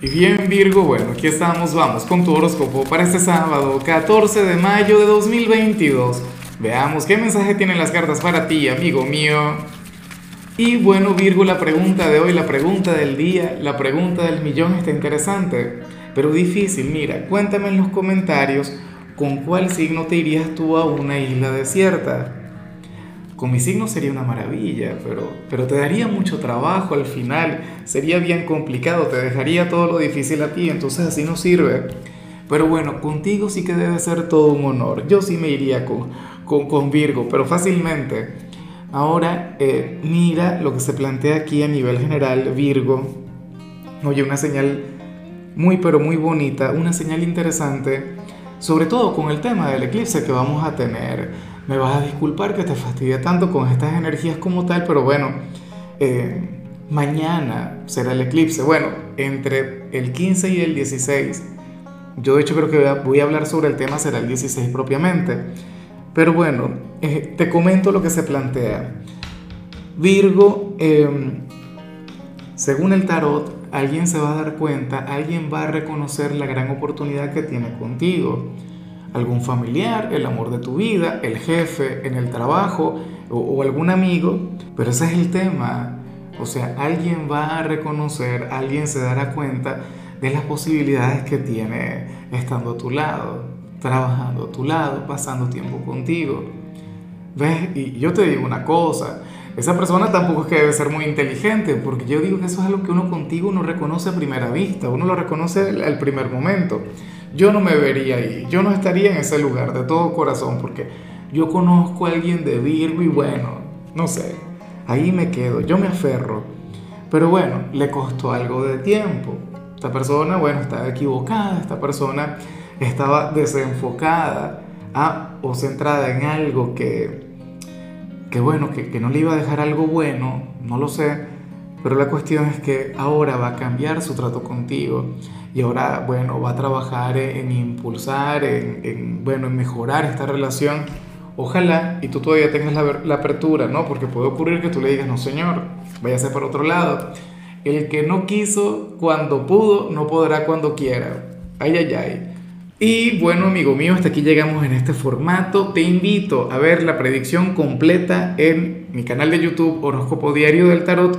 Y bien Virgo, bueno, aquí estamos, vamos con tu horóscopo para este sábado, 14 de mayo de 2022. Veamos qué mensaje tienen las cartas para ti, amigo mío. Y bueno Virgo, la pregunta de hoy, la pregunta del día, la pregunta del millón está interesante, pero difícil. Mira, cuéntame en los comentarios con cuál signo te irías tú a una isla desierta. Con mi signo sería una maravilla, pero, pero te daría mucho trabajo al final, sería bien complicado, te dejaría todo lo difícil a ti, entonces así no sirve. Pero bueno, contigo sí que debe ser todo un honor. Yo sí me iría con, con, Virgo, pero fácilmente. Ahora, eh, mira lo que se plantea aquí a nivel general, Virgo. Oye, una señal muy, pero muy bonita, una señal interesante, sobre todo con el tema del eclipse que vamos a tener me vas a disculpar que te fastidie tanto con estas energías como tal, pero bueno, eh, mañana será el eclipse. Bueno, entre el 15 y el 16, yo de hecho creo que voy a hablar sobre el tema, será el 16 propiamente. Pero bueno, eh, te comento lo que se plantea. Virgo, em, según el tarot, alguien se va a dar cuenta, alguien va a reconocer la gran oportunidad que tiene contigo algún familiar, el amor de tu vida, el jefe en el trabajo o, algún amigo, pero ese es el tema. O sea, alguien va a reconocer, alguien se dará cuenta de las posibilidades que tiene estando a tu lado, trabajando a tu lado, pasando tiempo contigo. ¿Ves? Y yo te digo una cosa, esa persona tampoco es que debe ser muy inteligente, porque yo digo que eso es algo que uno contigo no reconoce a primera vista, uno lo reconoce al primer momento yo no me vería ahí, yo no estaría en ese lugar de todo corazón porque yo conozco a alguien de Virgo y bueno, no sé, ahí me quedo, yo me aferro. Pero bueno, le costó algo de tiempo. Esta persona, bueno, estaba equivocada, esta persona estaba desenfocada ah, o centrada en algo que, que bueno, que, que no le iba a dejar algo bueno, no lo sé, pero la cuestión es que ahora va a cambiar su trato contigo y ahora, bueno, va a trabajar en, impulsar, en, bueno, en mejorar esta relación. Ojalá y tú todavía tengas la, apertura, ¿no? Porque puede ocurrir que tú le digas, no señor, váyase por otro lado. El que no quiso cuando pudo, no podrá cuando quiera. Ay, ay, ay. Y bueno, amigo mío, hasta aquí llegamos en este formato. Te invito a ver la predicción completa en mi canal de YouTube Horóscopo Diario del Tarot